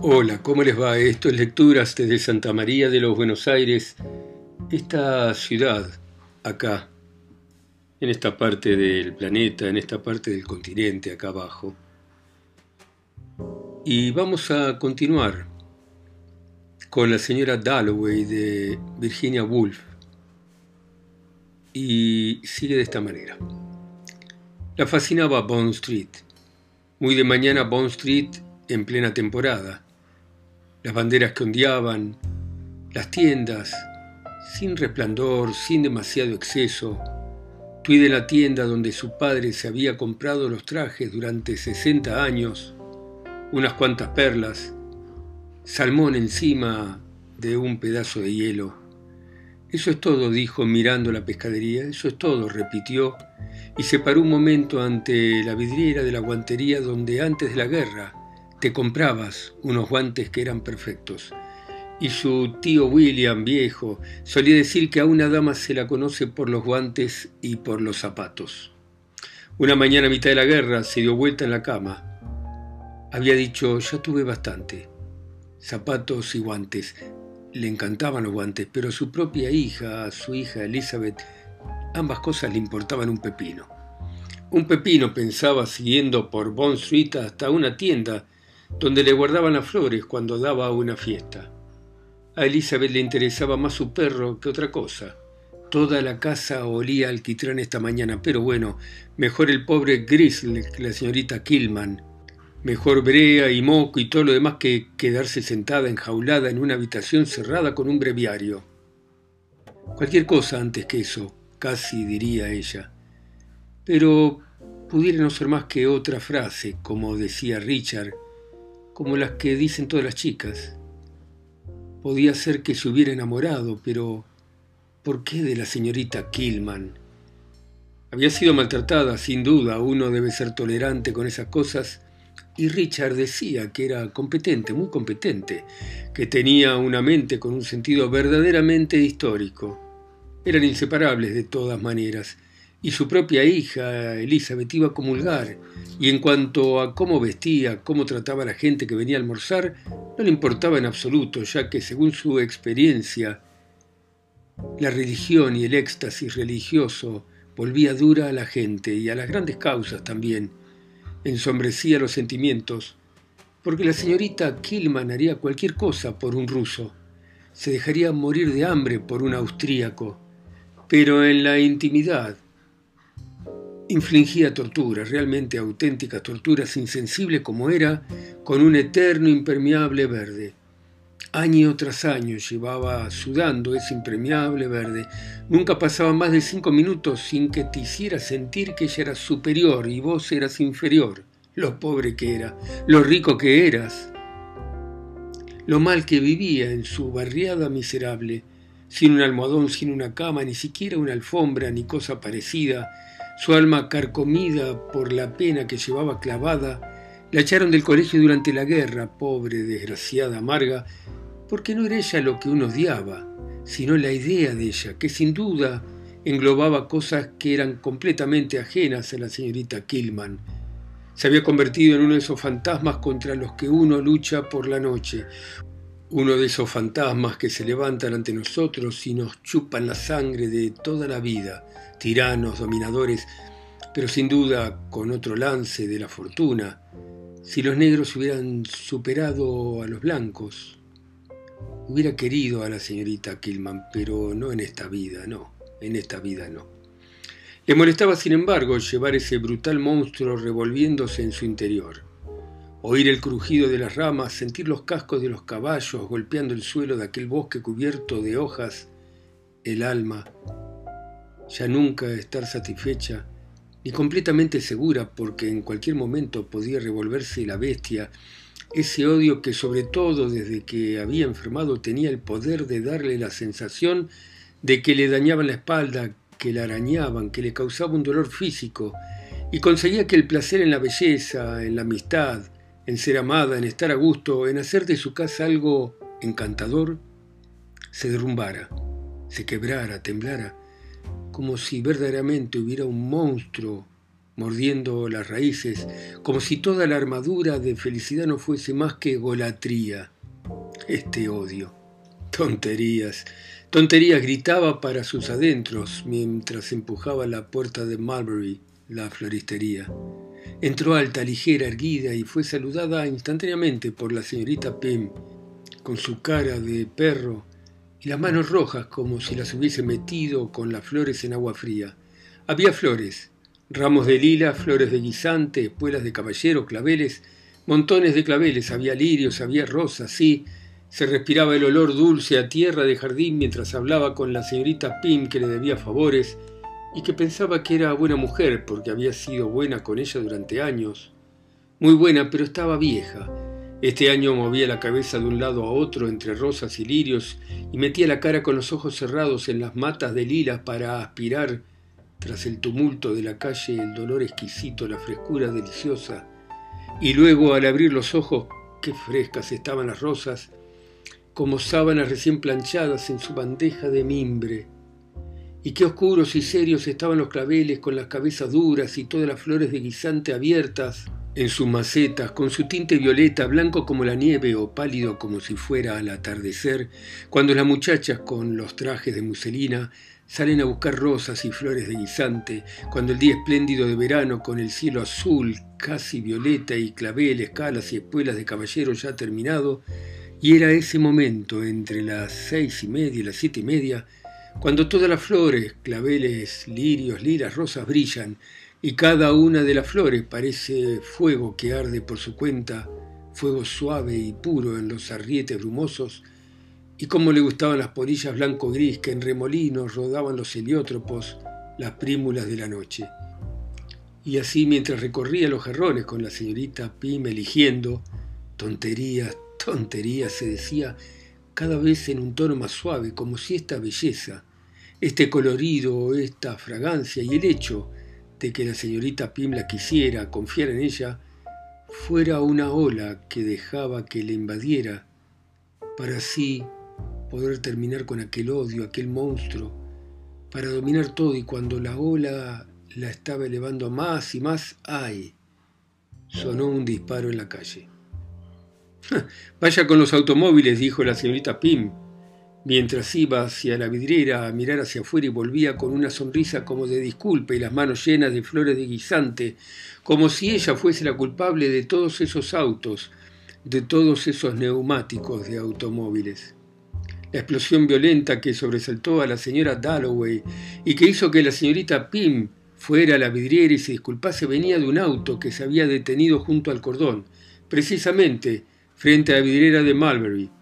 Hola, ¿cómo les va? Esto es Lecturas desde Santa María de los Buenos Aires, esta ciudad acá, en esta parte del planeta, en esta parte del continente acá abajo. Y vamos a continuar con la señora Dalloway de Virginia Woolf. Y sigue de esta manera. La fascinaba Bond Street. Muy de mañana Bond Street en plena temporada las banderas que ondeaban, las tiendas, sin resplandor, sin demasiado exceso. Tui de la tienda donde su padre se había comprado los trajes durante 60 años, unas cuantas perlas, salmón encima de un pedazo de hielo. Eso es todo, dijo mirando la pescadería, eso es todo, repitió, y se paró un momento ante la vidriera de la guantería donde antes de la guerra te comprabas unos guantes que eran perfectos. Y su tío William, viejo, solía decir que a una dama se la conoce por los guantes y por los zapatos. Una mañana a mitad de la guerra se dio vuelta en la cama. Había dicho, ya tuve bastante. Zapatos y guantes. Le encantaban los guantes, pero a su propia hija, su hija Elizabeth, ambas cosas le importaban un pepino. Un pepino pensaba siguiendo por Bond Street hasta una tienda donde le guardaban las flores cuando daba una fiesta. A Elizabeth le interesaba más su perro que otra cosa. Toda la casa olía alquitrán esta mañana, pero bueno, mejor el pobre Grizzly que la señorita Killman. Mejor brea y moco y todo lo demás que quedarse sentada enjaulada en una habitación cerrada con un breviario. Cualquier cosa antes que eso, casi diría ella. Pero pudiera no ser más que otra frase, como decía Richard, como las que dicen todas las chicas. Podía ser que se hubiera enamorado, pero ¿por qué de la señorita Killman? Había sido maltratada, sin duda, uno debe ser tolerante con esas cosas, y Richard decía que era competente, muy competente, que tenía una mente con un sentido verdaderamente histórico. Eran inseparables de todas maneras, y su propia hija, Elizabeth, iba a comulgar, y en cuanto a cómo vestía, cómo trataba a la gente que venía a almorzar, no le importaba en absoluto, ya que según su experiencia, la religión y el éxtasis religioso volvía dura a la gente y a las grandes causas también, ensombrecía los sentimientos, porque la señorita Killman haría cualquier cosa por un ruso, se dejaría morir de hambre por un austríaco, pero en la intimidad, infligía torturas, realmente auténticas torturas, insensible como era, con un eterno impermeable verde. Año tras año llevaba sudando ese impermeable verde. Nunca pasaba más de cinco minutos sin que te hiciera sentir que ella era superior y vos eras inferior. Lo pobre que era, lo rico que eras, lo mal que vivía en su barriada miserable, sin un almohadón, sin una cama, ni siquiera una alfombra, ni cosa parecida, su alma carcomida por la pena que llevaba clavada, la echaron del colegio durante la guerra, pobre, desgraciada, amarga, porque no era ella lo que uno odiaba, sino la idea de ella, que sin duda englobaba cosas que eran completamente ajenas a la señorita Killman. Se había convertido en uno de esos fantasmas contra los que uno lucha por la noche, uno de esos fantasmas que se levantan ante nosotros y nos chupan la sangre de toda la vida, tiranos, dominadores, pero sin duda con otro lance de la fortuna, si los negros hubieran superado a los blancos. Hubiera querido a la señorita Killman, pero no en esta vida, no, en esta vida no. Le molestaba, sin embargo, llevar ese brutal monstruo revolviéndose en su interior. Oír el crujido de las ramas, sentir los cascos de los caballos golpeando el suelo de aquel bosque cubierto de hojas, el alma, ya nunca estar satisfecha ni completamente segura porque en cualquier momento podía revolverse la bestia, ese odio que sobre todo desde que había enfermado tenía el poder de darle la sensación de que le dañaban la espalda, que la arañaban, que le causaba un dolor físico, y conseguía que el placer en la belleza, en la amistad, en ser amada, en estar a gusto, en hacer de su casa algo encantador, se derrumbara, se quebrara, temblara, como si verdaderamente hubiera un monstruo mordiendo las raíces, como si toda la armadura de felicidad no fuese más que golatría. Este odio. Tonterías. Tonterías gritaba para sus adentros mientras empujaba la puerta de Mulberry, la floristería. Entró alta, ligera, erguida y fue saludada instantáneamente por la señorita Pym, con su cara de perro y las manos rojas como si las hubiese metido con las flores en agua fría. Había flores, ramos de lila, flores de guisante, espuelas de caballero, claveles, montones de claveles, había lirios, había rosas, sí, se respiraba el olor dulce a tierra de jardín mientras hablaba con la señorita Pym que le debía favores y que pensaba que era buena mujer porque había sido buena con ella durante años. Muy buena, pero estaba vieja. Este año movía la cabeza de un lado a otro entre rosas y lirios y metía la cara con los ojos cerrados en las matas de lilas para aspirar, tras el tumulto de la calle, el dolor exquisito, la frescura deliciosa. Y luego, al abrir los ojos, qué frescas estaban las rosas, como sábanas recién planchadas en su bandeja de mimbre. Y qué oscuros y serios estaban los claveles con las cabezas duras y todas las flores de guisante abiertas en sus macetas, con su tinte violeta, blanco como la nieve o pálido como si fuera al atardecer, cuando las muchachas con los trajes de muselina salen a buscar rosas y flores de guisante, cuando el día espléndido de verano con el cielo azul, casi violeta y claveles, calas y espuelas de caballero ya terminado, y era ese momento, entre las seis y media y las siete y media, cuando todas las flores, claveles, lirios, liras, rosas brillan, y cada una de las flores parece fuego que arde por su cuenta, fuego suave y puro en los arrietes brumosos, y cómo le gustaban las polillas blanco-gris que en remolinos rodaban los heliótropos, las prímulas de la noche. Y así mientras recorría los jarrones con la señorita Pim eligiendo, tonterías, tontería, se decía cada vez en un tono más suave, como si esta belleza, este colorido, esta fragancia y el hecho de que la señorita Pim la quisiera, confiara en ella, fuera una ola que dejaba que le invadiera, para así poder terminar con aquel odio, aquel monstruo, para dominar todo y cuando la ola la estaba elevando más y más, ¡ay! Sonó un disparo en la calle. Vaya con los automóviles, dijo la señorita Pim, mientras iba hacia la vidriera a mirar hacia afuera y volvía con una sonrisa como de disculpa y las manos llenas de flores de guisante, como si ella fuese la culpable de todos esos autos, de todos esos neumáticos de automóviles. La explosión violenta que sobresaltó a la señora Dalloway y que hizo que la señorita Pim fuera a la vidriera y se disculpase venía de un auto que se había detenido junto al cordón, precisamente frente a la vidriera de Mulberry.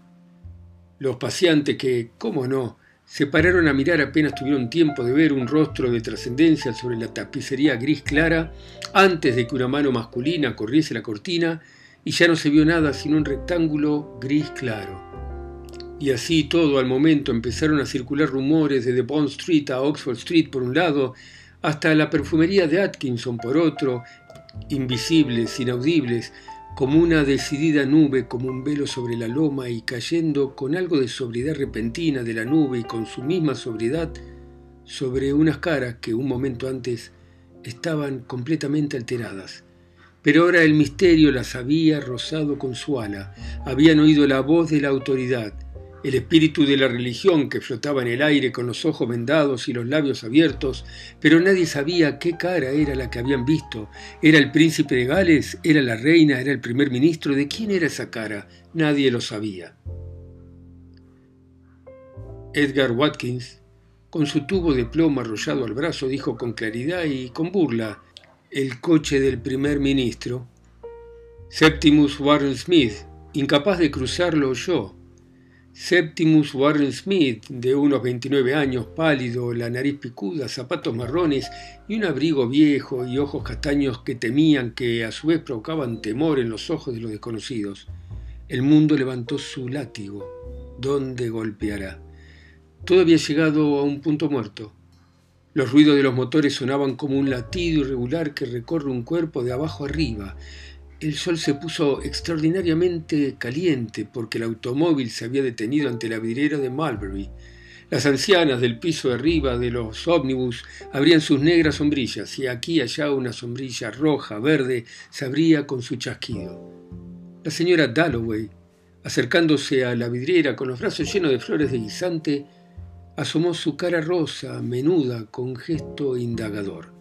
Los paseantes que, cómo no, se pararon a mirar apenas tuvieron tiempo de ver un rostro de trascendencia sobre la tapicería gris clara antes de que una mano masculina corriese la cortina y ya no se vio nada sino un rectángulo gris claro. Y así todo al momento empezaron a circular rumores de Bond Street a Oxford Street por un lado, hasta la perfumería de Atkinson por otro, invisibles, inaudibles, como una decidida nube, como un velo sobre la loma y cayendo con algo de sobriedad repentina de la nube y con su misma sobriedad sobre unas caras que un momento antes estaban completamente alteradas. Pero ahora el misterio las había rozado con su ala, habían oído la voz de la autoridad, el espíritu de la religión que flotaba en el aire con los ojos vendados y los labios abiertos, pero nadie sabía qué cara era la que habían visto. ¿Era el príncipe de Gales? ¿Era la reina? ¿Era el primer ministro? ¿De quién era esa cara? Nadie lo sabía. Edgar Watkins, con su tubo de plomo arrollado al brazo, dijo con claridad y con burla, el coche del primer ministro. Septimus Warren Smith, incapaz de cruzarlo yo, Septimus Warren Smith, de unos 29 años, pálido, la nariz picuda, zapatos marrones y un abrigo viejo y ojos castaños que temían que a su vez provocaban temor en los ojos de los desconocidos. El mundo levantó su látigo. ¿Dónde golpeará? Todo había llegado a un punto muerto. Los ruidos de los motores sonaban como un latido irregular que recorre un cuerpo de abajo arriba. El sol se puso extraordinariamente caliente porque el automóvil se había detenido ante la vidriera de Mulberry. Las ancianas del piso de arriba de los ómnibus abrían sus negras sombrillas y aquí y allá una sombrilla roja, verde, se abría con su chasquido. La señora Dalloway, acercándose a la vidriera con los brazos llenos de flores de guisante, asomó su cara rosa, menuda, con gesto indagador.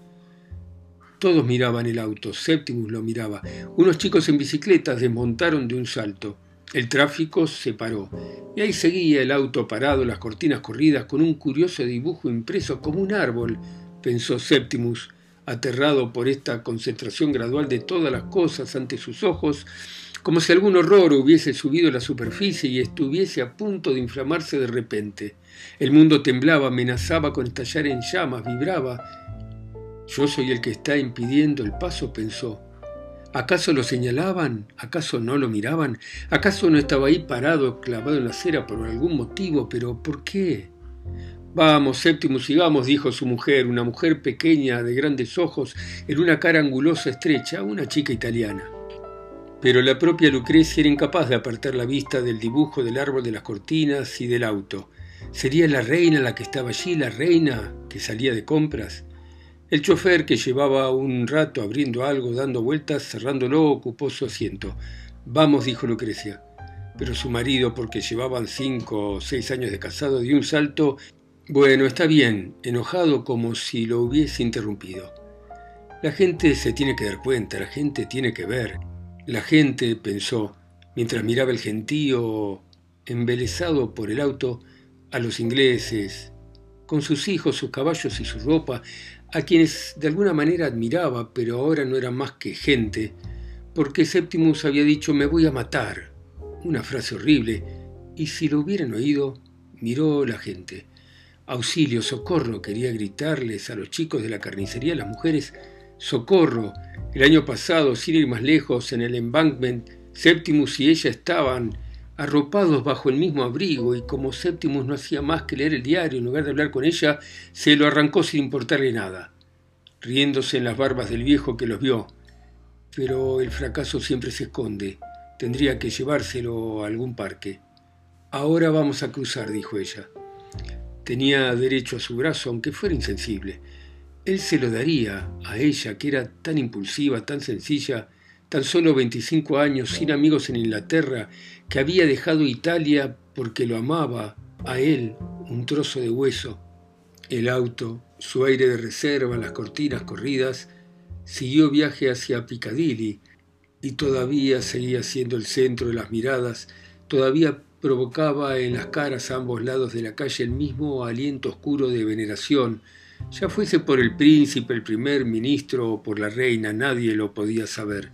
Todos miraban el auto, Septimus lo miraba. Unos chicos en bicicletas desmontaron de un salto. El tráfico se paró, y ahí seguía el auto parado, las cortinas corridas, con un curioso dibujo impreso como un árbol, pensó Septimus, aterrado por esta concentración gradual de todas las cosas ante sus ojos, como si algún horror hubiese subido a la superficie y estuviese a punto de inflamarse de repente. El mundo temblaba, amenazaba con estallar en llamas, vibraba. Yo soy el que está impidiendo el paso, pensó. ¿Acaso lo señalaban? ¿Acaso no lo miraban? ¿Acaso no estaba ahí parado, clavado en la acera por algún motivo? ¿Pero por qué? Vamos, Séptimo, sigamos, dijo su mujer, una mujer pequeña, de grandes ojos, en una cara angulosa estrecha, una chica italiana. Pero la propia Lucrecia era incapaz de apartar la vista del dibujo del árbol de las cortinas y del auto. ¿Sería la reina la que estaba allí, la reina que salía de compras? El chofer, que llevaba un rato abriendo algo, dando vueltas, cerrándolo, ocupó su asiento. Vamos, dijo Lucrecia. Pero su marido, porque llevaban cinco o seis años de casado, dio un salto. Bueno, está bien, enojado como si lo hubiese interrumpido. La gente se tiene que dar cuenta, la gente tiene que ver. La gente, pensó, mientras miraba el gentío embelesado por el auto, a los ingleses, con sus hijos, sus caballos y su ropa, a quienes de alguna manera admiraba, pero ahora no eran más que gente, porque Septimus había dicho me voy a matar, una frase horrible, y si lo hubieran oído, miró la gente. Auxilio, socorro, quería gritarles a los chicos de la carnicería, las mujeres, socorro. El año pasado, sin ir más lejos, en el embankment, Septimus y ella estaban arropados bajo el mismo abrigo, y como Septimus no hacía más que leer el diario en lugar de hablar con ella, se lo arrancó sin importarle nada, riéndose en las barbas del viejo que los vio. Pero el fracaso siempre se esconde. Tendría que llevárselo a algún parque. Ahora vamos a cruzar, dijo ella. Tenía derecho a su brazo, aunque fuera insensible. Él se lo daría a ella, que era tan impulsiva, tan sencilla, tan solo 25 años, sin amigos en Inglaterra, que había dejado Italia porque lo amaba, a él, un trozo de hueso. El auto, su aire de reserva, las cortinas corridas, siguió viaje hacia Piccadilly y todavía seguía siendo el centro de las miradas, todavía provocaba en las caras a ambos lados de la calle el mismo aliento oscuro de veneración, ya fuese por el príncipe, el primer ministro o por la reina, nadie lo podía saber.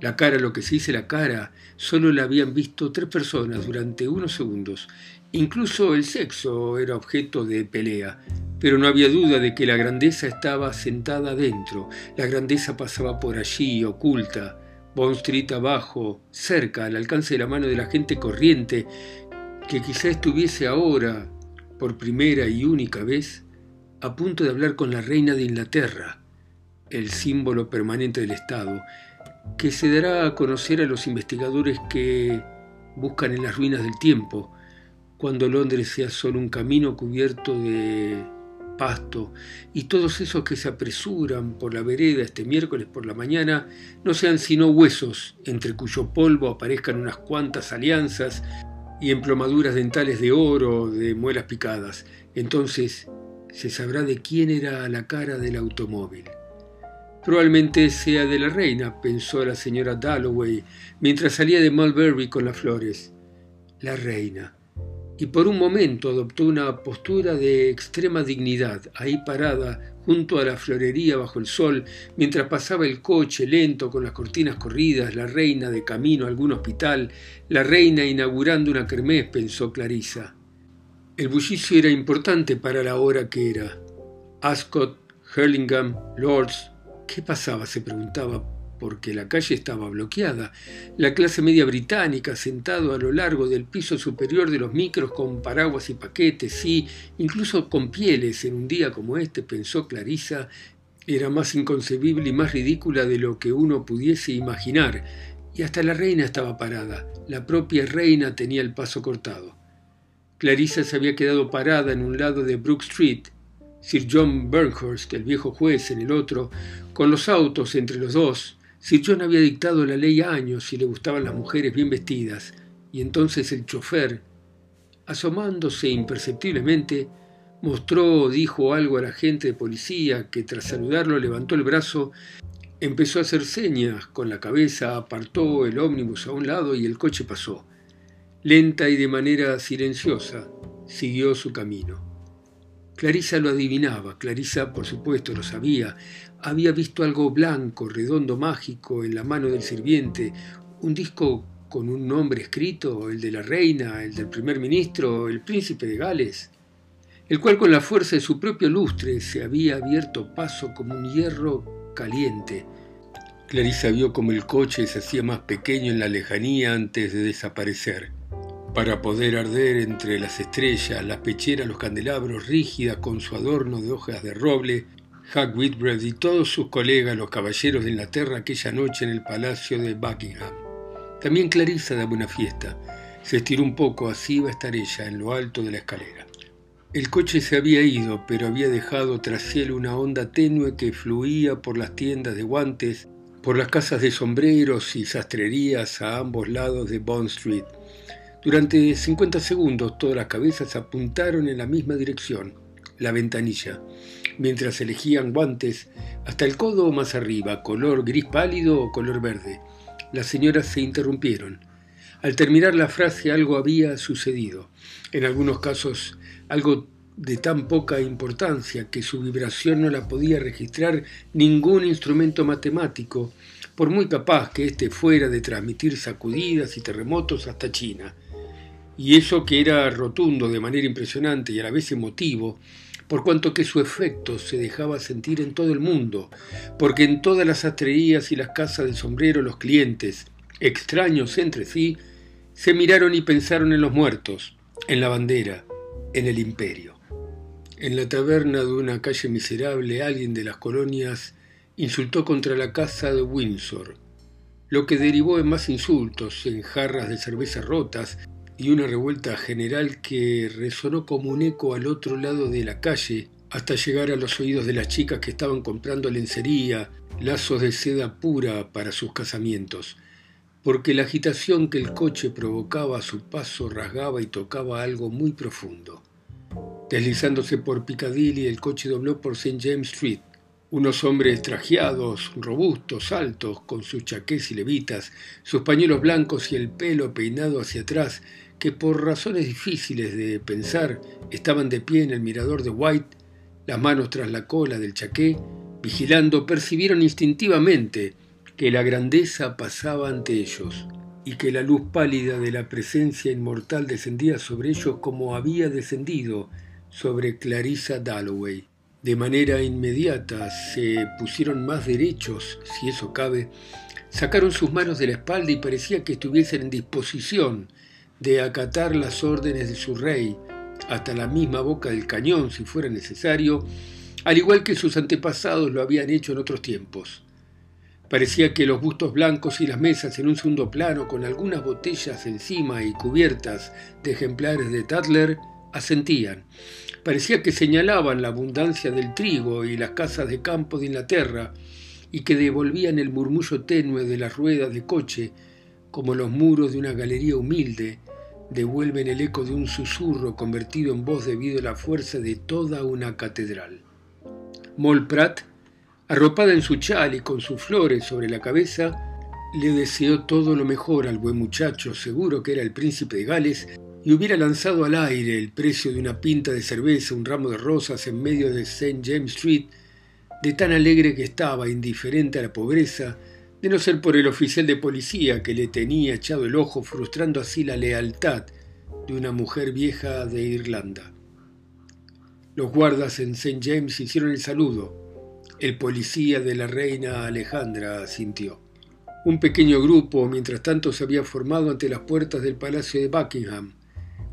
La cara, lo que se dice la cara, solo la habían visto tres personas durante unos segundos. Incluso el sexo era objeto de pelea, pero no había duda de que la grandeza estaba sentada dentro. La grandeza pasaba por allí, oculta, Bond Street abajo, cerca, al alcance de la mano de la gente corriente, que quizá estuviese ahora, por primera y única vez, a punto de hablar con la reina de Inglaterra, el símbolo permanente del Estado, que se dará a conocer a los investigadores que buscan en las ruinas del tiempo, cuando Londres sea solo un camino cubierto de pasto, y todos esos que se apresuran por la vereda este miércoles por la mañana no sean sino huesos, entre cuyo polvo aparezcan unas cuantas alianzas y emplomaduras dentales de oro, de muelas picadas. Entonces se sabrá de quién era la cara del automóvil. Probablemente sea de la reina, pensó la señora Dalloway mientras salía de Mulberry con las flores. La reina. Y por un momento adoptó una postura de extrema dignidad, ahí parada, junto a la florería bajo el sol, mientras pasaba el coche lento con las cortinas corridas, la reina de camino a algún hospital, la reina inaugurando una kermés, pensó Clarisa. El bullicio era importante para la hora que era. Ascot, Hurlingham, Lords, ¿Qué pasaba? se preguntaba, porque la calle estaba bloqueada. La clase media británica, sentado a lo largo del piso superior de los micros con paraguas y paquetes, sí, incluso con pieles, en un día como este, pensó Clarisa, era más inconcebible y más ridícula de lo que uno pudiese imaginar. Y hasta la reina estaba parada. La propia reina tenía el paso cortado. Clarissa se había quedado parada en un lado de Brook Street, Sir John Burnhurst, el viejo juez, en el otro, con los autos entre los dos. Sir John había dictado la ley años y le gustaban las mujeres bien vestidas, y entonces el chofer, asomándose imperceptiblemente, mostró o dijo algo a la gente de policía que tras saludarlo levantó el brazo, empezó a hacer señas con la cabeza, apartó el ómnibus a un lado y el coche pasó. Lenta y de manera silenciosa, siguió su camino. Clarisa lo adivinaba, Clarisa por supuesto lo sabía, había visto algo blanco, redondo, mágico en la mano del sirviente, un disco con un nombre escrito, el de la reina, el del primer ministro, el príncipe de Gales, el cual con la fuerza de su propio lustre se había abierto paso como un hierro caliente. Clarisa vio como el coche se hacía más pequeño en la lejanía antes de desaparecer, para poder arder entre las estrellas, las pecheras, los candelabros, rígidas con su adorno de hojas de roble, Huck Whitbread y todos sus colegas, los caballeros de Inglaterra, aquella noche en el palacio de Buckingham. También Clarisa daba una fiesta. Se estiró un poco, así iba a estar ella, en lo alto de la escalera. El coche se había ido, pero había dejado tras él una onda tenue que fluía por las tiendas de guantes, por las casas de sombreros y sastrerías a ambos lados de Bond Street. Durante 50 segundos todas las cabezas apuntaron en la misma dirección, la ventanilla, mientras elegían guantes hasta el codo más arriba, color gris pálido o color verde. Las señoras se interrumpieron. Al terminar la frase algo había sucedido, en algunos casos algo de tan poca importancia que su vibración no la podía registrar ningún instrumento matemático, por muy capaz que éste fuera de transmitir sacudidas y terremotos hasta China. Y eso que era rotundo de manera impresionante y a la vez emotivo, por cuanto que su efecto se dejaba sentir en todo el mundo, porque en todas las astrerías y las casas de sombrero los clientes, extraños entre sí, se miraron y pensaron en los muertos, en la bandera, en el imperio. En la taberna de una calle miserable alguien de las colonias insultó contra la casa de Windsor, lo que derivó en más insultos, en jarras de cerveza rotas y una revuelta general que resonó como un eco al otro lado de la calle hasta llegar a los oídos de las chicas que estaban comprando lencería, lazos de seda pura para sus casamientos, porque la agitación que el coche provocaba a su paso rasgaba y tocaba algo muy profundo. Deslizándose por Piccadilly, el coche dobló por St. James Street. Unos hombres trajeados, robustos, altos, con sus chaqués y levitas, sus pañuelos blancos y el pelo peinado hacia atrás, que por razones difíciles de pensar estaban de pie en el mirador de White, las manos tras la cola del chaqué, vigilando, percibieron instintivamente que la grandeza pasaba ante ellos y que la luz pálida de la presencia inmortal descendía sobre ellos como había descendido sobre Clarissa Dalloway. De manera inmediata se pusieron más derechos, si eso cabe, sacaron sus manos de la espalda y parecía que estuviesen en disposición de acatar las órdenes de su rey hasta la misma boca del cañón si fuera necesario, al igual que sus antepasados lo habían hecho en otros tiempos. Parecía que los bustos blancos y las mesas en un segundo plano, con algunas botellas encima y cubiertas de ejemplares de Tatler, asentían. Parecía que señalaban la abundancia del trigo y las casas de campo de Inglaterra, y que devolvían el murmullo tenue de las ruedas de coche, como los muros de una galería humilde, devuelven el eco de un susurro convertido en voz debido a la fuerza de toda una catedral. Moll Pratt, arropada en su chal y con sus flores sobre la cabeza, le deseó todo lo mejor al buen muchacho, seguro que era el príncipe de Gales, y hubiera lanzado al aire el precio de una pinta de cerveza, un ramo de rosas en medio de St. James Street, de tan alegre que estaba, indiferente a la pobreza, de no ser por el oficial de policía que le tenía echado el ojo, frustrando así la lealtad de una mujer vieja de Irlanda. Los guardas en St. James hicieron el saludo. El policía de la reina Alejandra sintió. Un pequeño grupo, mientras tanto, se había formado ante las puertas del palacio de Buckingham.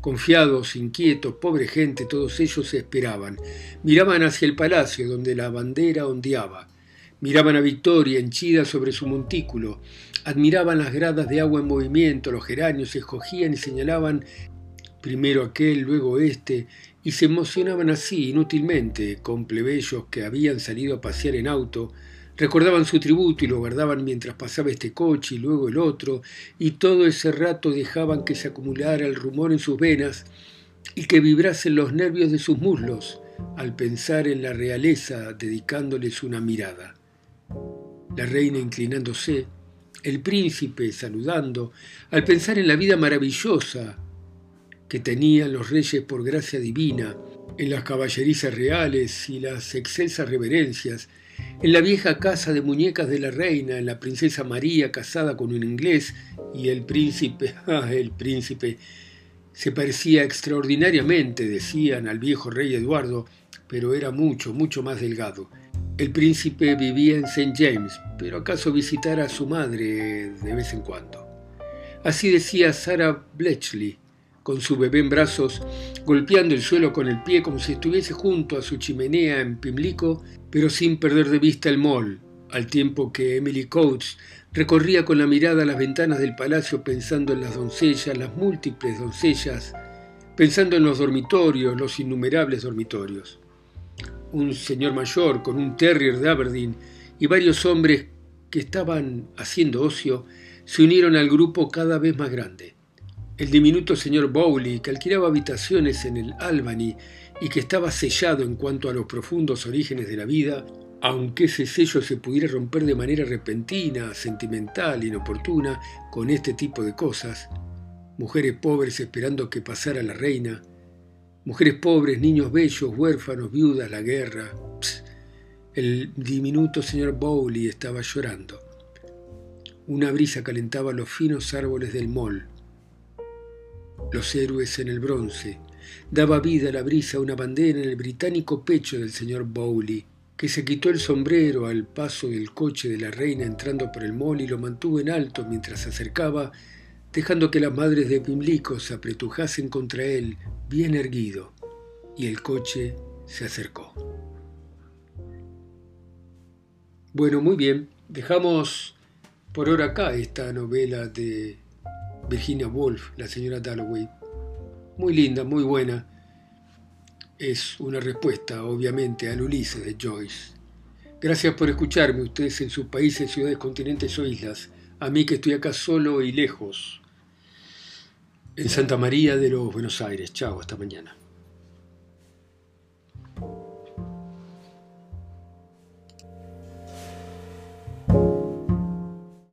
Confiados, inquietos, pobre gente, todos ellos esperaban. Miraban hacia el palacio donde la bandera ondeaba. Miraban a Victoria henchida sobre su montículo, admiraban las gradas de agua en movimiento, los geranios, escogían y señalaban primero aquel, luego este, y se emocionaban así, inútilmente, con plebeyos que habían salido a pasear en auto, recordaban su tributo y lo guardaban mientras pasaba este coche y luego el otro, y todo ese rato dejaban que se acumulara el rumor en sus venas y que vibrasen los nervios de sus muslos al pensar en la realeza dedicándoles una mirada. La reina inclinándose, el príncipe saludando, al pensar en la vida maravillosa que tenían los reyes por gracia divina, en las caballerizas reales y las excelsas reverencias, en la vieja casa de muñecas de la reina, en la princesa María casada con un inglés y el príncipe, ah, el príncipe, se parecía extraordinariamente, decían, al viejo rey Eduardo, pero era mucho, mucho más delgado. El príncipe vivía en St. James, pero acaso visitara a su madre de vez en cuando. Así decía Sarah Bletchley, con su bebé en brazos, golpeando el suelo con el pie como si estuviese junto a su chimenea en Pimlico, pero sin perder de vista el mall, al tiempo que Emily Coates recorría con la mirada las ventanas del palacio pensando en las doncellas, las múltiples doncellas, pensando en los dormitorios, los innumerables dormitorios un señor mayor con un terrier de Aberdeen y varios hombres que estaban haciendo ocio se unieron al grupo cada vez más grande. El diminuto señor Bowley, que alquilaba habitaciones en el Albany y que estaba sellado en cuanto a los profundos orígenes de la vida, aunque ese sello se pudiera romper de manera repentina, sentimental, inoportuna, con este tipo de cosas, mujeres pobres esperando que pasara la reina, Mujeres pobres, niños bellos, huérfanos, viudas, la guerra. el diminuto señor Bowley estaba llorando. Una brisa calentaba los finos árboles del mol. Los héroes en el bronce. Daba vida a la brisa una bandera en el británico pecho del señor Bowley, que se quitó el sombrero al paso del coche de la reina entrando por el mol y lo mantuvo en alto mientras se acercaba dejando que las madres de Pimlico se apretujasen contra él, bien erguido, y el coche se acercó. Bueno, muy bien, dejamos por ahora acá esta novela de Virginia Woolf, la señora Dalloway. Muy linda, muy buena. Es una respuesta, obviamente, al Ulises de Joyce. Gracias por escucharme, ustedes en sus países, ciudades, continentes o islas. A mí que estoy acá solo y lejos en Santa María de los Buenos Aires. Chao, hasta mañana.